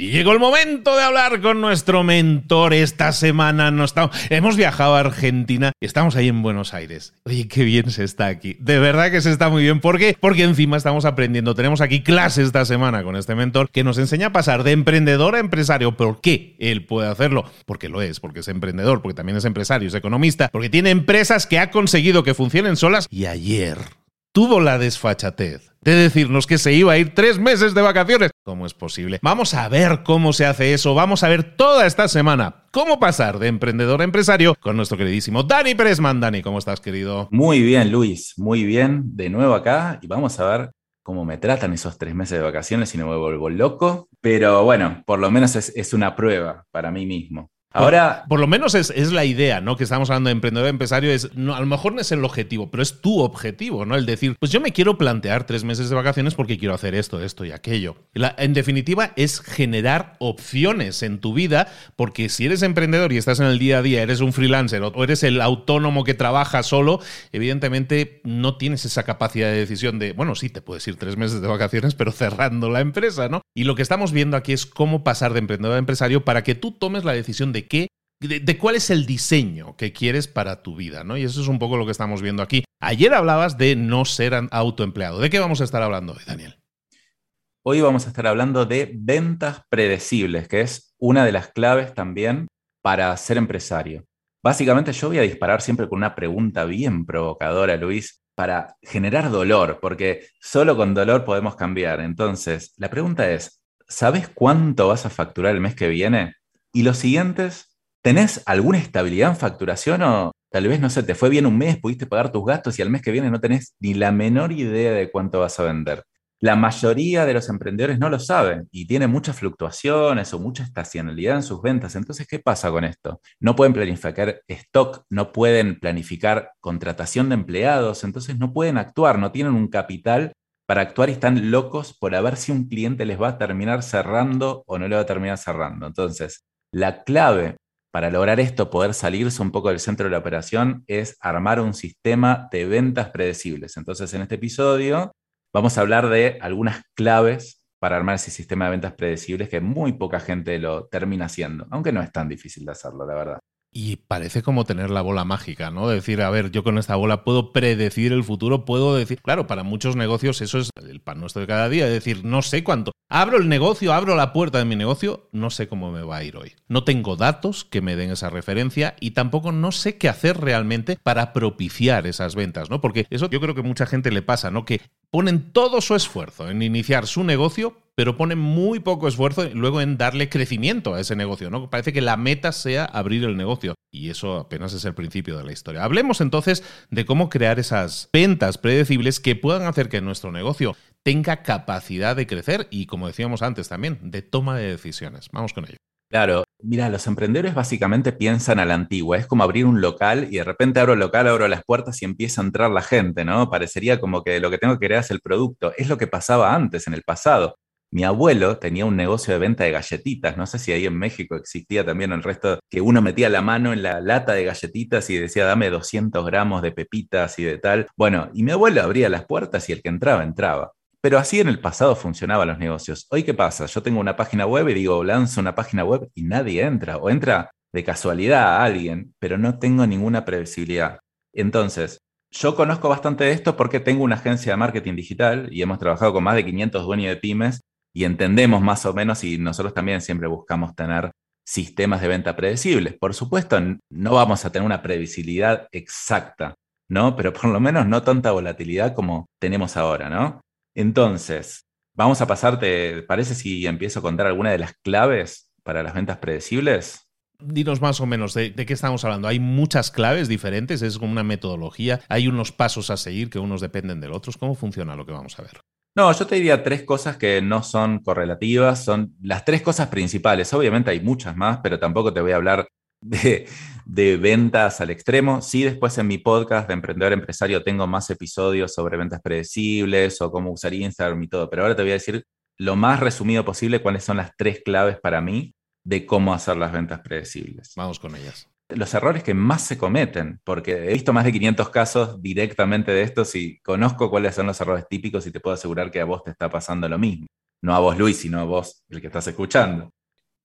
Y llegó el momento de hablar con nuestro mentor esta semana. Estamos, hemos viajado a Argentina y estamos ahí en Buenos Aires. Oye, qué bien se está aquí. De verdad que se está muy bien. ¿Por qué? Porque encima estamos aprendiendo. Tenemos aquí clases esta semana con este mentor que nos enseña a pasar de emprendedor a empresario. ¿Por qué él puede hacerlo? Porque lo es, porque es emprendedor, porque también es empresario, es economista, porque tiene empresas que ha conseguido que funcionen solas. Y ayer tuvo la desfachatez de decirnos que se iba a ir tres meses de vacaciones. ¿Cómo es posible? Vamos a ver cómo se hace eso. Vamos a ver toda esta semana cómo pasar de emprendedor a empresario con nuestro queridísimo Dani Presman. Dani, ¿cómo estás, querido? Muy bien, Luis. Muy bien. De nuevo acá y vamos a ver cómo me tratan esos tres meses de vacaciones y no me vuelvo loco. Pero bueno, por lo menos es una prueba para mí mismo. Ahora, por, lo menos es, la idea, ¿no? Que estamos hablando de emprendedor empresario, es, no, a lo mejor no es el objetivo, pero es tu objetivo, ¿no? El decir, pues yo me quiero plantear tres meses de vacaciones porque quiero hacer esto, esto y aquello. en definitiva, es generar opciones en tu vida, porque si eres emprendedor y estás en el día a día, eres un freelancer o eres el autónomo que trabaja solo, evidentemente no tienes esa capacidad de decisión de, bueno, sí, te puedes ir tres meses de vacaciones, pero cerrando la empresa, ¿no? Y lo que estamos viendo aquí es cómo pasar de emprendedor a empresario para que tú tomes la decisión de de qué, de, cuál es el diseño que quieres para tu vida, ¿no? Y eso es un poco lo que estamos viendo aquí. Ayer hablabas de no ser autoempleado. ¿De qué vamos a estar hablando hoy, Daniel? Hoy vamos a estar hablando de ventas predecibles, que es una de las claves también para ser empresario. Básicamente yo voy a disparar siempre con una pregunta bien provocadora, Luis, para generar dolor, porque solo con dolor podemos cambiar. Entonces, la pregunta es, ¿sabes cuánto vas a facturar el mes que viene? Y los siguientes, ¿tenés alguna estabilidad en facturación o tal vez, no sé, te fue bien un mes, pudiste pagar tus gastos y al mes que viene no tenés ni la menor idea de cuánto vas a vender? La mayoría de los emprendedores no lo saben y tienen muchas fluctuaciones o mucha estacionalidad en sus ventas. Entonces, ¿qué pasa con esto? No pueden planificar stock, no pueden planificar contratación de empleados, entonces no pueden actuar, no tienen un capital para actuar y están locos por a ver si un cliente les va a terminar cerrando o no le va a terminar cerrando. Entonces, la clave para lograr esto, poder salirse un poco del centro de la operación, es armar un sistema de ventas predecibles. Entonces, en este episodio vamos a hablar de algunas claves para armar ese sistema de ventas predecibles que muy poca gente lo termina haciendo, aunque no es tan difícil de hacerlo, la verdad. Y parece como tener la bola mágica, ¿no? Decir, a ver, yo con esta bola puedo predecir el futuro, puedo decir, claro, para muchos negocios eso es el pan nuestro de cada día, es decir, no sé cuánto. Abro el negocio, abro la puerta de mi negocio, no sé cómo me va a ir hoy. No tengo datos que me den esa referencia y tampoco no sé qué hacer realmente para propiciar esas ventas, ¿no? Porque eso yo creo que mucha gente le pasa, ¿no? Que ponen todo su esfuerzo en iniciar su negocio, pero pone muy poco esfuerzo luego en darle crecimiento a ese negocio, ¿no? Parece que la meta sea abrir el negocio y eso apenas es el principio de la historia. Hablemos entonces de cómo crear esas ventas predecibles que puedan hacer que nuestro negocio tenga capacidad de crecer y, como decíamos antes también, de toma de decisiones. Vamos con ello. Claro, mira, los emprendedores básicamente piensan a la antigua, es como abrir un local y de repente abro el local, abro las puertas y empieza a entrar la gente, ¿no? Parecería como que lo que tengo que crear es el producto. Es lo que pasaba antes, en el pasado. Mi abuelo tenía un negocio de venta de galletitas, no sé si ahí en México existía también el resto, que uno metía la mano en la lata de galletitas y decía, dame 200 gramos de pepitas y de tal. Bueno, y mi abuelo abría las puertas y el que entraba, entraba. Pero así en el pasado funcionaban los negocios. Hoy, ¿qué pasa? Yo tengo una página web y digo, lanzo una página web y nadie entra, o entra de casualidad a alguien, pero no tengo ninguna previsibilidad. Entonces, yo conozco bastante de esto porque tengo una agencia de marketing digital y hemos trabajado con más de 500 dueños de pymes y entendemos más o menos y nosotros también siempre buscamos tener sistemas de venta predecibles. Por supuesto, no vamos a tener una previsibilidad exacta, ¿no? Pero por lo menos no tanta volatilidad como tenemos ahora, ¿no? Entonces, vamos a pasar, ¿te parece si empiezo a contar alguna de las claves para las ventas predecibles? Dinos más o menos de, de, qué estamos hablando. Hay muchas claves diferentes, es como una metodología, hay unos pasos a seguir que unos dependen del otro. ¿Cómo funciona lo que vamos a ver? No, yo te diría tres cosas que no son correlativas, son las tres cosas principales. Obviamente hay muchas más, pero tampoco te voy a hablar de, ventas al extremo. Sí, después en mi podcast de Emprendedor Empresario tengo más episodios sobre ventas predecibles o cómo usar Instagram y todo, pero ahora te voy a decir lo más resumido posible cuáles son las tres claves para mí de cómo hacer las ventas predecibles. Vamos con ellas los errores que más se cometen, porque he visto más de 500 casos directamente de estos y conozco cuáles son los errores típicos y te puedo asegurar que a vos te está pasando lo mismo. No a vos, Luis, sino a vos, el que estás escuchando.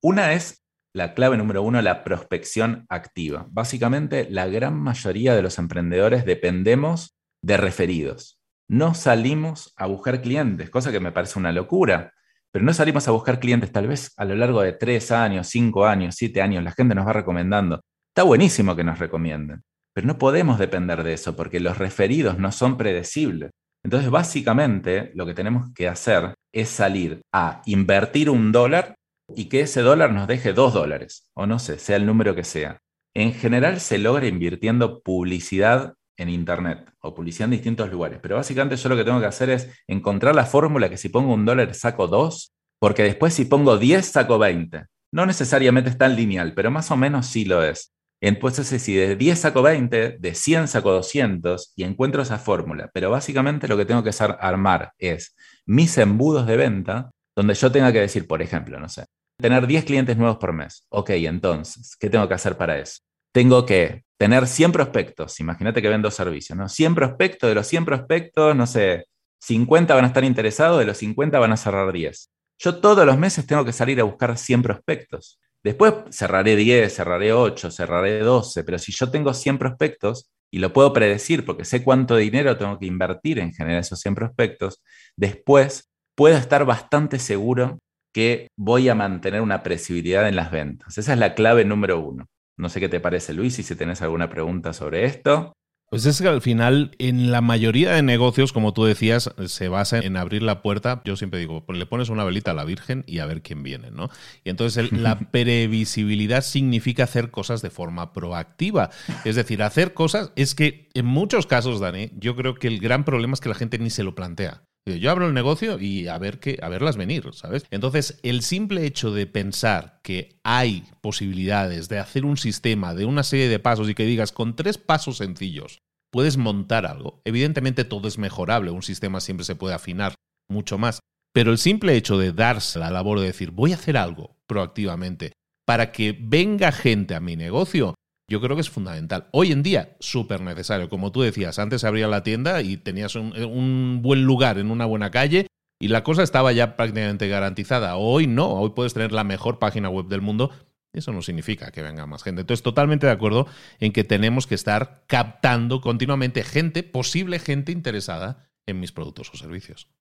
Una es la clave número uno, la prospección activa. Básicamente, la gran mayoría de los emprendedores dependemos de referidos. No salimos a buscar clientes, cosa que me parece una locura, pero no salimos a buscar clientes tal vez a lo largo de tres años, cinco años, siete años. La gente nos va recomendando. Está buenísimo que nos recomienden, pero no podemos depender de eso porque los referidos no son predecibles. Entonces, básicamente, lo que tenemos que hacer es salir a invertir un dólar y que ese dólar nos deje dos dólares, o no sé, sea el número que sea. En general se logra invirtiendo publicidad en Internet o publicidad en distintos lugares, pero básicamente yo lo que tengo que hacer es encontrar la fórmula que si pongo un dólar saco dos, porque después si pongo 10 saco 20. No necesariamente es tan lineal, pero más o menos sí lo es. Entonces, si de 10 saco 20, de 100 saco 200 y encuentro esa fórmula. Pero básicamente lo que tengo que armar es mis embudos de venta, donde yo tenga que decir, por ejemplo, no sé, tener 10 clientes nuevos por mes. Ok, entonces, ¿qué tengo que hacer para eso? Tengo que tener 100 prospectos. Imagínate que vendo servicios, ¿no? 100 prospectos, de los 100 prospectos, no sé, 50 van a estar interesados, de los 50 van a cerrar 10. Yo todos los meses tengo que salir a buscar 100 prospectos. Después cerraré 10, cerraré 8, cerraré 12, pero si yo tengo 100 prospectos y lo puedo predecir porque sé cuánto dinero tengo que invertir en generar esos 100 prospectos, después puedo estar bastante seguro que voy a mantener una presibilidad en las ventas. Esa es la clave número uno. No sé qué te parece, Luis, y si tenés alguna pregunta sobre esto. Pues es que al final, en la mayoría de negocios, como tú decías, se basa en abrir la puerta. Yo siempre digo, pues le pones una velita a la Virgen y a ver quién viene, ¿no? Y entonces la previsibilidad significa hacer cosas de forma proactiva. Es decir, hacer cosas es que en muchos casos, Dani, yo creo que el gran problema es que la gente ni se lo plantea. Yo abro el negocio y a ver qué, a verlas venir, ¿sabes? Entonces, el simple hecho de pensar que hay posibilidades de hacer un sistema de una serie de pasos y que digas con tres pasos sencillos puedes montar algo. Evidentemente todo es mejorable, un sistema siempre se puede afinar mucho más, pero el simple hecho de darse la labor de decir voy a hacer algo proactivamente para que venga gente a mi negocio, yo creo que es fundamental. Hoy en día, súper necesario. Como tú decías, antes abría la tienda y tenías un, buen lugar en una buena calle y la cosa estaba ya prácticamente garantizada. Hoy no, hoy puedes tener la mejor página web del mundo. Eso no significa que venga más gente. Entonces, totalmente de acuerdo en que tenemos que estar captando continuamente gente, posible gente interesada en mis productos o servicios.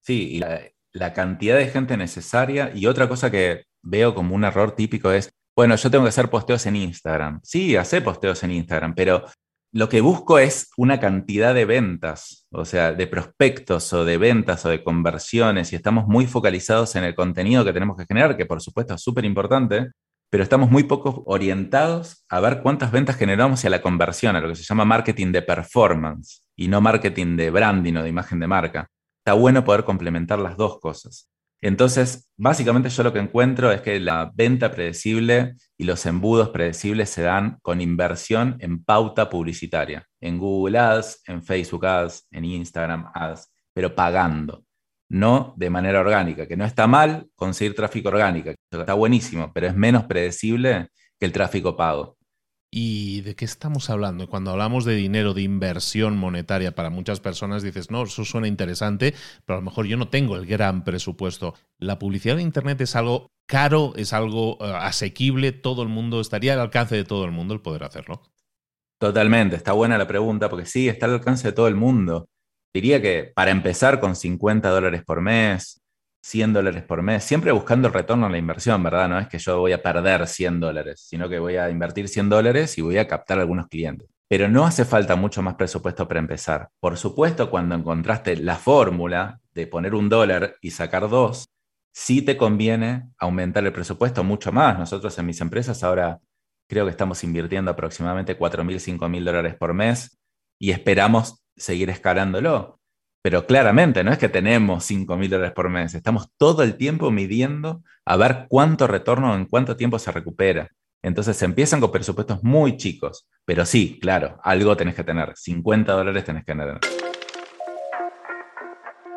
Sí, y la, la cantidad de gente necesaria. Y otra cosa que veo como un error típico es bueno, yo tengo que hacer posteos en Instagram. Sí, hacer posteos en Instagram, pero lo que busco es una cantidad de ventas, o sea, de prospectos o de ventas o de conversiones, y estamos muy focalizados en el contenido que tenemos que generar, que por supuesto es súper importante, pero estamos muy poco orientados a ver cuántas ventas generamos y a la conversión, a lo que se llama marketing de performance y no marketing de branding o de imagen de marca. Está bueno poder complementar las dos cosas. Entonces, básicamente yo lo que encuentro es que la venta predecible y los embudos predecibles se dan con inversión en pauta publicitaria, en Google Ads, en Facebook Ads, en Instagram Ads, pero pagando, no de manera orgánica, que no está mal conseguir tráfico orgánico, está buenísimo, pero es menos predecible que el tráfico pago. ¿Y de qué estamos hablando? Cuando hablamos de dinero, de inversión monetaria para muchas personas, dices, no, eso suena interesante, pero a lo mejor yo no tengo el gran presupuesto. ¿La publicidad de Internet es algo caro, es algo eh, asequible? ¿Todo el mundo estaría al alcance de todo el mundo el poder hacerlo? Totalmente, está buena la pregunta, porque sí, está al alcance de todo el mundo. Diría que para empezar con 50 dólares por mes, 100 dólares por mes, siempre buscando el retorno a la inversión, ¿verdad? No es que yo voy a perder 100 dólares, sino que voy a invertir 100 dólares y voy a captar algunos clientes. Pero no hace falta mucho más presupuesto para empezar. Por supuesto, cuando encontraste la fórmula de poner un dólar y sacar dos, sí te conviene aumentar el presupuesto mucho más. Nosotros en mis empresas ahora creo que estamos invirtiendo aproximadamente 4.000, 5.000 dólares por mes y esperamos seguir escalándolo. Pero claramente no es que tenemos 5 mil dólares por mes, estamos todo el tiempo midiendo a ver cuánto retorno en cuánto tiempo se recupera. Entonces empiezan con presupuestos muy chicos, pero sí, claro, algo tenés que tener, 50 dólares tenés que tener.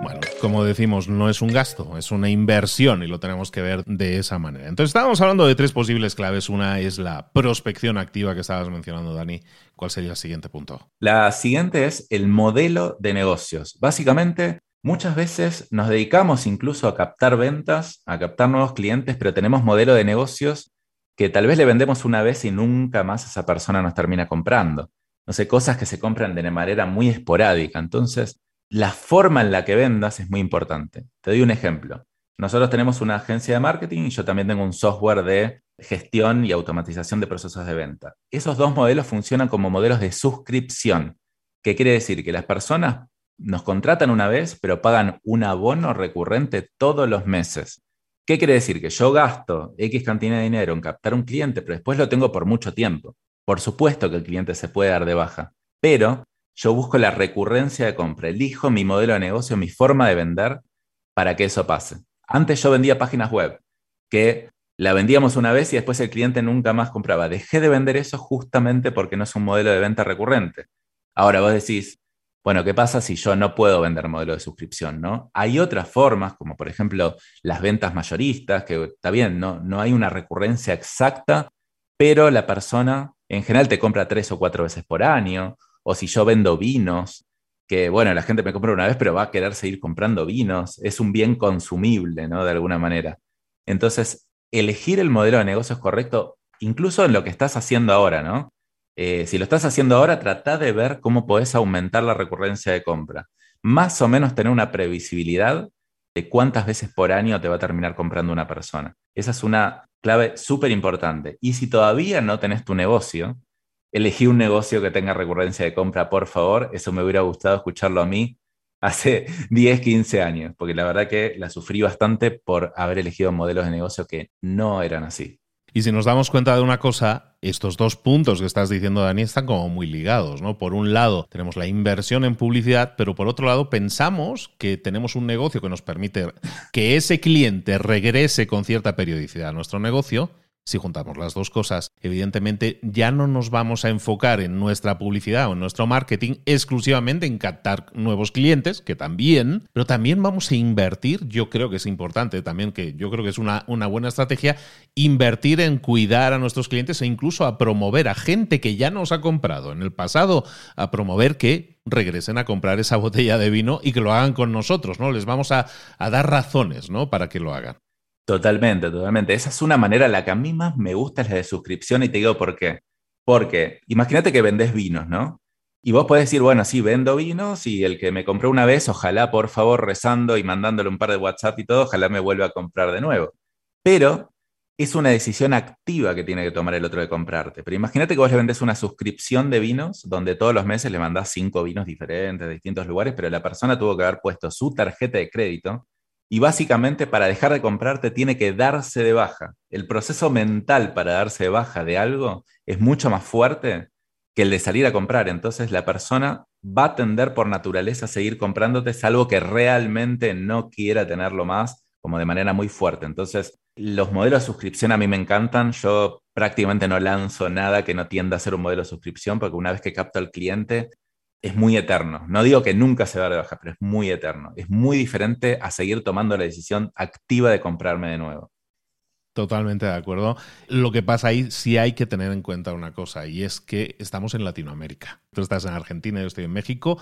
Bueno, como decimos, no es un gasto, es una inversión y lo tenemos que ver de esa manera. Entonces, estábamos hablando de tres posibles claves. Una es la prospección activa que estabas mencionando, Dani. ¿Cuál sería el siguiente punto? La siguiente es el modelo de negocios. Básicamente, muchas veces nos dedicamos incluso a captar ventas, a captar nuevos clientes, pero tenemos modelo de negocios que tal vez le vendemos una vez y nunca más esa persona nos termina comprando. No sé, cosas que se compran de manera muy esporádica. Entonces, la forma en la que vendas es muy importante. Te doy un ejemplo. Nosotros tenemos una agencia de marketing y yo también tengo un software de gestión y automatización de procesos de venta. Esos dos modelos funcionan como modelos de suscripción, que quiere decir que las personas nos contratan una vez, pero pagan un abono recurrente todos los meses. ¿Qué quiere decir? Que yo gasto X cantidad de dinero en captar un cliente, pero después lo tengo por mucho tiempo. Por supuesto que el cliente se puede dar de baja, pero yo busco la recurrencia de compra, elijo mi modelo de negocio, mi forma de vender para que eso pase. Antes yo vendía páginas web, que la vendíamos una vez y después el cliente nunca más compraba. Dejé de vender eso justamente porque no es un modelo de venta recurrente. Ahora vos decís, bueno, ¿qué pasa si yo no puedo vender modelo de suscripción? ¿no? Hay otras formas, como por ejemplo las ventas mayoristas, que está bien, no, no hay una recurrencia exacta, pero la persona en general te compra tres o cuatro veces por año, o si yo vendo vinos, que bueno, la gente me compra una vez, pero va a querer seguir comprando vinos, es un bien consumible, ¿no? De alguna manera. Entonces, elegir el modelo de negocio es correcto, incluso en lo que estás haciendo ahora, ¿no? Eh, si lo estás haciendo ahora, trata de ver cómo podés aumentar la recurrencia de compra. Más o menos tener una previsibilidad de cuántas veces por año te va a terminar comprando una persona. Esa es una clave súper importante. Y si todavía no tenés tu negocio, elegí un negocio que tenga recurrencia de compra, por favor. Eso me hubiera gustado escucharlo a mí hace 10, 15 años, porque la verdad que la sufrí bastante por haber elegido modelos de negocio que no eran así. Y si nos damos cuenta de una cosa, estos dos puntos que estás diciendo, Dani, están como muy ligados, ¿no? Por un lado, tenemos la inversión en publicidad, pero por otro lado, pensamos que tenemos un negocio que nos permite que ese cliente regrese con cierta periodicidad a nuestro negocio si juntamos las dos cosas, evidentemente ya no nos vamos a enfocar en nuestra publicidad o en nuestro marketing exclusivamente en captar nuevos clientes, que también, pero también vamos a invertir, yo creo que es importante también, que yo creo que es una, una buena estrategia, invertir en cuidar a nuestros clientes e incluso a promover a gente que ya nos ha comprado en el pasado, a promover que regresen a comprar esa botella de vino y que lo hagan con nosotros, ¿no? Les vamos a, a dar razones, ¿no? Para que lo hagan. Totalmente, totalmente. Esa es una manera la que a mí más me gusta, es la de suscripción, y te digo por qué. Porque imagínate que vendés vinos, ¿no? Y vos podés decir, bueno, sí, vendo vinos y el que me compró una vez, ojalá, por favor, rezando y mandándole un par de WhatsApp y todo, ojalá me vuelva a comprar de nuevo. Pero es una decisión activa que tiene que tomar el otro de comprarte. Pero imagínate que vos le vendés una suscripción de vinos donde todos los meses le mandás cinco vinos diferentes de distintos lugares, pero la persona tuvo que haber puesto su tarjeta de crédito y básicamente para dejar de comprarte tiene que darse de baja. El proceso mental para darse de baja de algo es mucho más fuerte que el de salir a comprar. Entonces la persona va a tender por naturaleza a seguir comprándote, salvo que realmente no quiera tenerlo más, como de manera muy fuerte. Entonces, los modelos de suscripción a mí me encantan. Yo prácticamente no lanzo nada que no tienda a ser un modelo de suscripción, porque una vez que capto al cliente, es muy eterno. No digo que nunca se va a dar pero es muy eterno. Es muy diferente a seguir tomando la decisión activa de comprarme de nuevo. Totalmente de acuerdo. Lo que pasa ahí sí hay que tener en cuenta una cosa, y es que estamos en Latinoamérica. Tú estás en Argentina, yo estoy en México,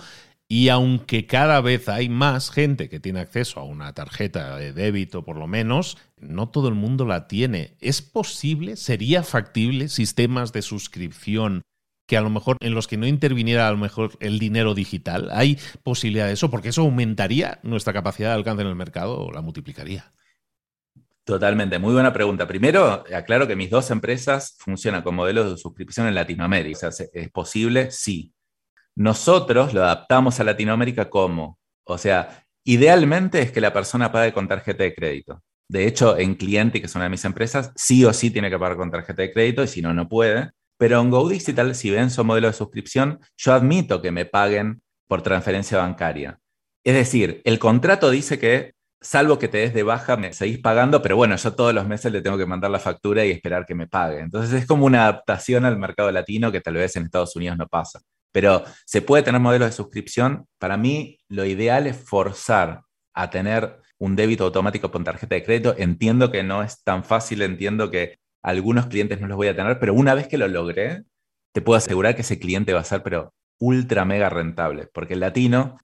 y aunque cada vez hay más gente que tiene acceso a una tarjeta de débito, por lo menos, no todo el mundo la tiene. ¿Es posible, sería factible sistemas de suscripción que a lo mejor en los que no interviniera a lo mejor el dinero digital? ¿Hay posibilidad de eso? Porque eso aumentaría nuestra capacidad de alcance en el mercado o la multiplicaría. Totalmente, muy buena pregunta. Primero, aclaro que mis dos empresas funcionan con modelos de suscripción en Latinoamérica. O sea, ¿es posible? Sí. Nosotros lo adaptamos a Latinoamérica como, o sea, idealmente es que la persona pague con tarjeta de crédito. De hecho, en cliente, que es una de mis empresas, sí o sí tiene que pagar con tarjeta de crédito y si no, no puede. Pero en Go Digital, si ven su modelo de suscripción, yo admito que me paguen por transferencia bancaria. Es decir, el contrato dice que salvo que te des de baja, me seguís pagando, pero bueno, yo todos los meses le tengo que mandar la factura y esperar que me pague. Entonces es como una adaptación al mercado latino que tal vez en Estados Unidos no pasa. Pero se puede tener modelos de suscripción. Para mí, lo ideal es forzar a tener un débito automático con tarjeta de crédito. Entiendo que no es tan fácil, entiendo que algunos clientes no los voy a tener, pero una vez que lo logré, te puedo asegurar que ese cliente va a ser, pero ultra mega rentable, porque el latino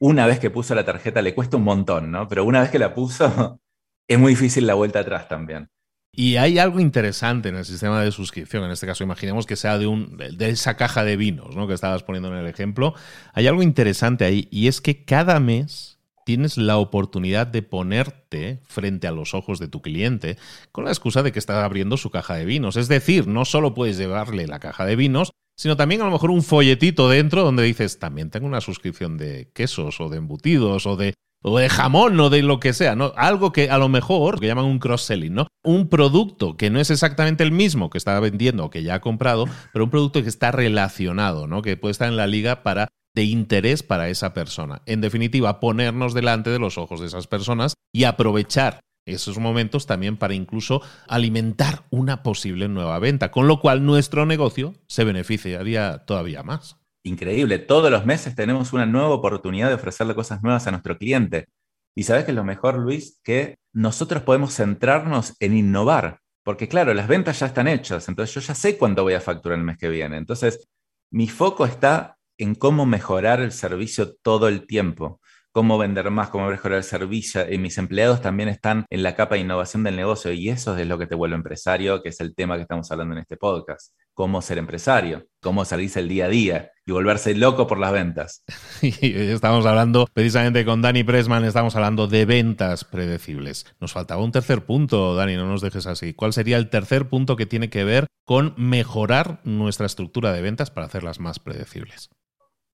una vez que puso la tarjeta le cuesta un montón, ¿no? Pero una vez que la puso, es muy difícil la vuelta atrás también. Y hay algo interesante en el sistema de suscripción, en este caso imaginemos que sea de, un, de esa caja de vinos ¿no? que estabas poniendo en el ejemplo. Hay algo interesante ahí y es que cada mes tienes la oportunidad de ponerte frente a los ojos de tu cliente con la excusa de que está abriendo su caja de vinos. Es decir, no solo puedes llevarle la caja de vinos, sino también a lo mejor un folletito dentro donde dices, también tengo una suscripción de quesos o de embutidos o de, o de jamón o de lo que sea, ¿no? Algo que a lo mejor, que llaman un cross-selling, ¿no? Un producto que no es exactamente el mismo que está vendiendo o que ya ha comprado, pero un producto que está relacionado, ¿no? Que puede estar en la liga para de interés para esa persona. En definitiva, ponernos delante de los ojos de esas personas y aprovechar esos momentos también para incluso alimentar una posible nueva venta, con lo cual nuestro negocio se beneficiaría todavía más. Increíble, todos los meses tenemos una nueva oportunidad de ofrecerle cosas nuevas a nuestro cliente. Y sabes que es lo mejor, Luis, que nosotros podemos centrarnos en innovar, porque claro, las ventas ya están hechas, entonces yo ya sé cuánto voy a facturar el mes que viene. Entonces, mi foco está en cómo mejorar el servicio todo el tiempo cómo vender más, cómo mejorar el servicio. Y mis empleados también están en la capa de innovación del negocio y eso es lo que te vuelve empresario, que es el tema que estamos hablando en este podcast. Cómo ser empresario, cómo salirse el día a día y volverse loco por las ventas. Estamos hablando precisamente con Dani Pressman, estamos hablando de ventas predecibles. Nos faltaba un tercer punto, Dani, no nos dejes así. ¿Cuál sería el tercer punto que tiene que ver con mejorar nuestra estructura de ventas para hacerlas más predecibles?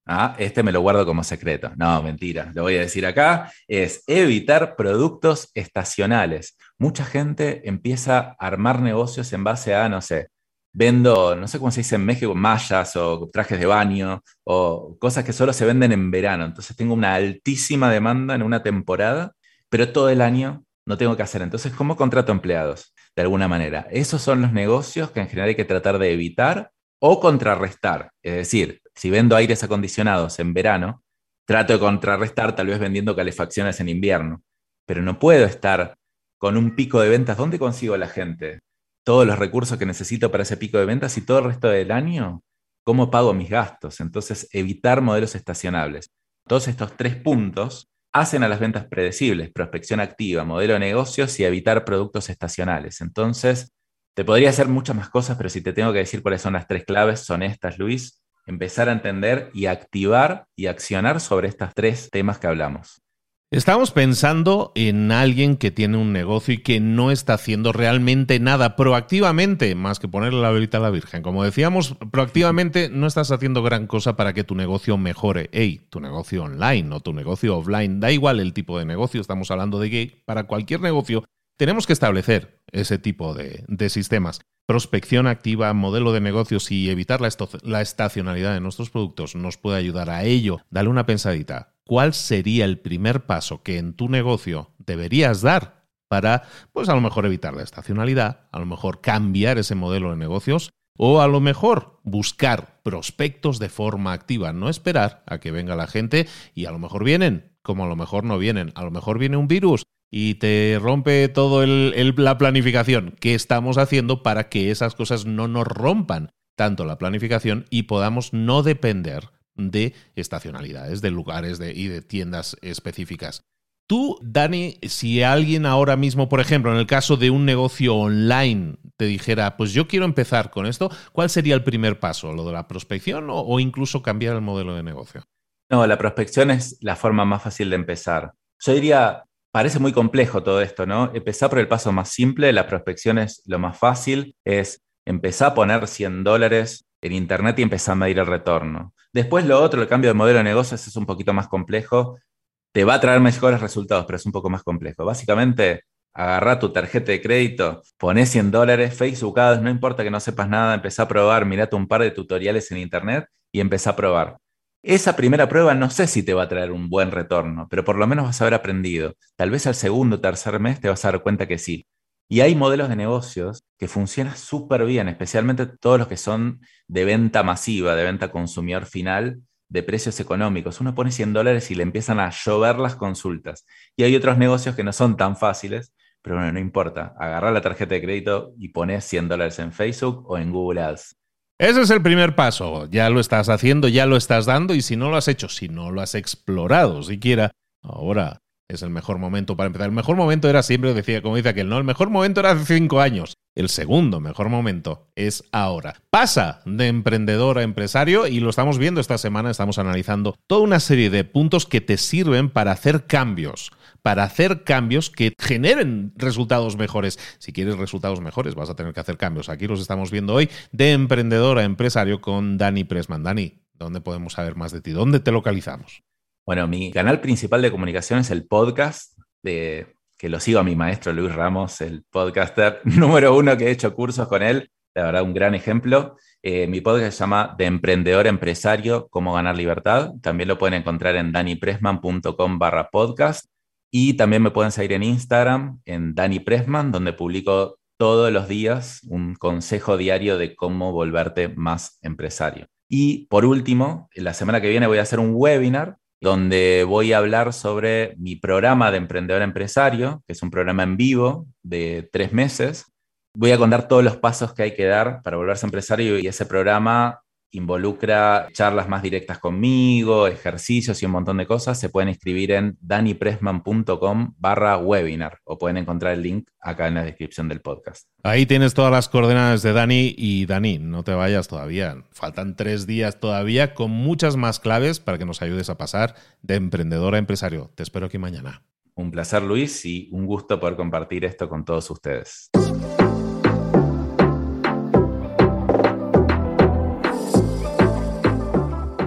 Ah, este me lo guardo como secreto. No, mentira, lo voy a decir acá. Es evitar productos estacionales. Mucha gente empieza a armar negocios en base a, no sé, vendo, no sé cómo se dice en México, mallas o trajes de baño o cosas que solo se venden en verano. Entonces tengo una altísima demanda en una temporada, pero todo el año no tengo que hacer. Entonces, ¿cómo contrato empleados? De alguna manera. Esos son los negocios que en general hay que tratar de evitar o contrarrestar. Es decir, si vendo aires acondicionados en verano, trato de contrarrestar tal vez vendiendo calefacciones en invierno, pero no puedo estar con un pico de ventas. ¿Dónde consigo la gente? Todos los recursos que necesito para ese pico de ventas y todo el resto del año, ¿cómo pago mis gastos? Entonces, evitar modelos estacionables. Todos estos tres puntos hacen a las ventas predecibles, prospección activa, modelo de negocios y evitar productos estacionales. Entonces, te podría hacer muchas más cosas, pero si te tengo que decir cuáles son las tres claves, son estas, Luis empezar a entender y activar y accionar sobre estos tres temas que hablamos. Estamos pensando en alguien que tiene un negocio y que no está haciendo realmente nada proactivamente, más que ponerle la velita a la Virgen. Como decíamos, proactivamente no estás haciendo gran cosa para que tu negocio mejore. Hey, tu negocio online o tu negocio offline, da igual el tipo de negocio, estamos hablando de que para cualquier negocio tenemos que establecer ese tipo de, sistemas. Prospección activa, modelo de negocios y evitar la, la estacionalidad de nuestros productos nos puede ayudar a ello. Dale una pensadita cuál sería el primer paso que en tu negocio deberías dar para, pues a lo mejor evitar la estacionalidad, a lo mejor cambiar ese modelo de negocios o a lo mejor buscar prospectos de forma activa, no esperar a que venga la gente y a lo mejor vienen, como a lo mejor no vienen, a lo mejor viene un virus y te rompe toda la planificación que estamos haciendo para que esas cosas no nos rompan tanto la planificación y podamos no depender de estacionalidades, de lugares y de tiendas específicas. Tú, Dani, si alguien ahora mismo, por ejemplo, en el caso de un negocio online, te dijera, pues yo quiero empezar con esto, ¿cuál sería el primer paso? ¿Lo de la prospección o, incluso cambiar el modelo de negocio? No, la prospección es la forma más fácil de empezar. Yo diría, parece muy complejo todo esto, ¿no? Empezar por el paso más simple, la prospección es lo más fácil, es empezar a poner 100 dólares en Internet y empezar a medir el retorno. Después lo otro, el cambio de modelo de negocios es un poquito más complejo. Te va a traer mejores resultados, pero es un poco más complejo. Básicamente, agarra tu tarjeta de crédito, pones 100 dólares, Facebook Ads, no importa que no sepas nada, empezá a probar, mirate un par de tutoriales en Internet y empezá a probar. Esa primera prueba no sé si te va a traer un buen retorno, pero por lo menos vas a haber aprendido. Tal vez al segundo o tercer mes te vas a dar cuenta que sí. Y hay modelos de negocios que funcionan súper bien, especialmente todos los que son de venta masiva, de venta consumidor final, de precios económicos. Uno pone 100 dólares y le empiezan a llover las consultas. Y hay otros negocios que no son tan fáciles, pero bueno, no importa. Agarra la tarjeta de crédito y pones 100 dólares en Facebook o en Google Ads. Ese es el primer paso. Ya lo estás haciendo, ya lo estás dando y si no lo has hecho, si no lo has explorado siquiera, ahora es el mejor momento para empezar. El mejor momento era siempre, decía, como dice aquel, no, el mejor momento era hace cinco años. El segundo mejor momento es ahora. Pasa de emprendedor a empresario y lo estamos viendo esta semana, estamos analizando toda una serie de puntos que te sirven para hacer cambios, para hacer cambios que generen resultados mejores. Si quieres resultados mejores, vas a tener que hacer cambios. Aquí los estamos viendo hoy de emprendedor a empresario con Dani Pressman. Dani, ¿dónde podemos saber más de ti? ¿Dónde te localizamos? Bueno, mi canal principal de comunicación es el podcast, de, que lo sigo a mi maestro Luis Ramos, el podcaster número uno que he hecho cursos con él, la verdad un gran ejemplo. Eh, mi podcast se llama De Emprendedor Empresario, Cómo Ganar Libertad. También lo pueden encontrar en danipressman.com barra podcast. Y también me pueden seguir en Instagram, en Dani Pressman, donde publico todos los días un consejo diario de cómo volverte más empresario. Y por último, la semana que viene voy a hacer un webinar donde voy a hablar sobre mi programa de emprendedor empresario, que es un programa en vivo de tres meses. Voy a contar todos los pasos que hay que dar para volverse empresario y ese programa involucra charlas más directas conmigo, ejercicios y un montón de cosas, se pueden inscribir en danipressman.com barra webinar o pueden encontrar el link acá en la descripción del podcast. Ahí tienes todas las coordenadas de Dani y Dani, no te vayas todavía. Faltan tres días todavía con muchas más claves para que nos ayudes a pasar de emprendedor a empresario. Te espero aquí mañana. Un placer Luis y un gusto poder compartir esto con todos ustedes.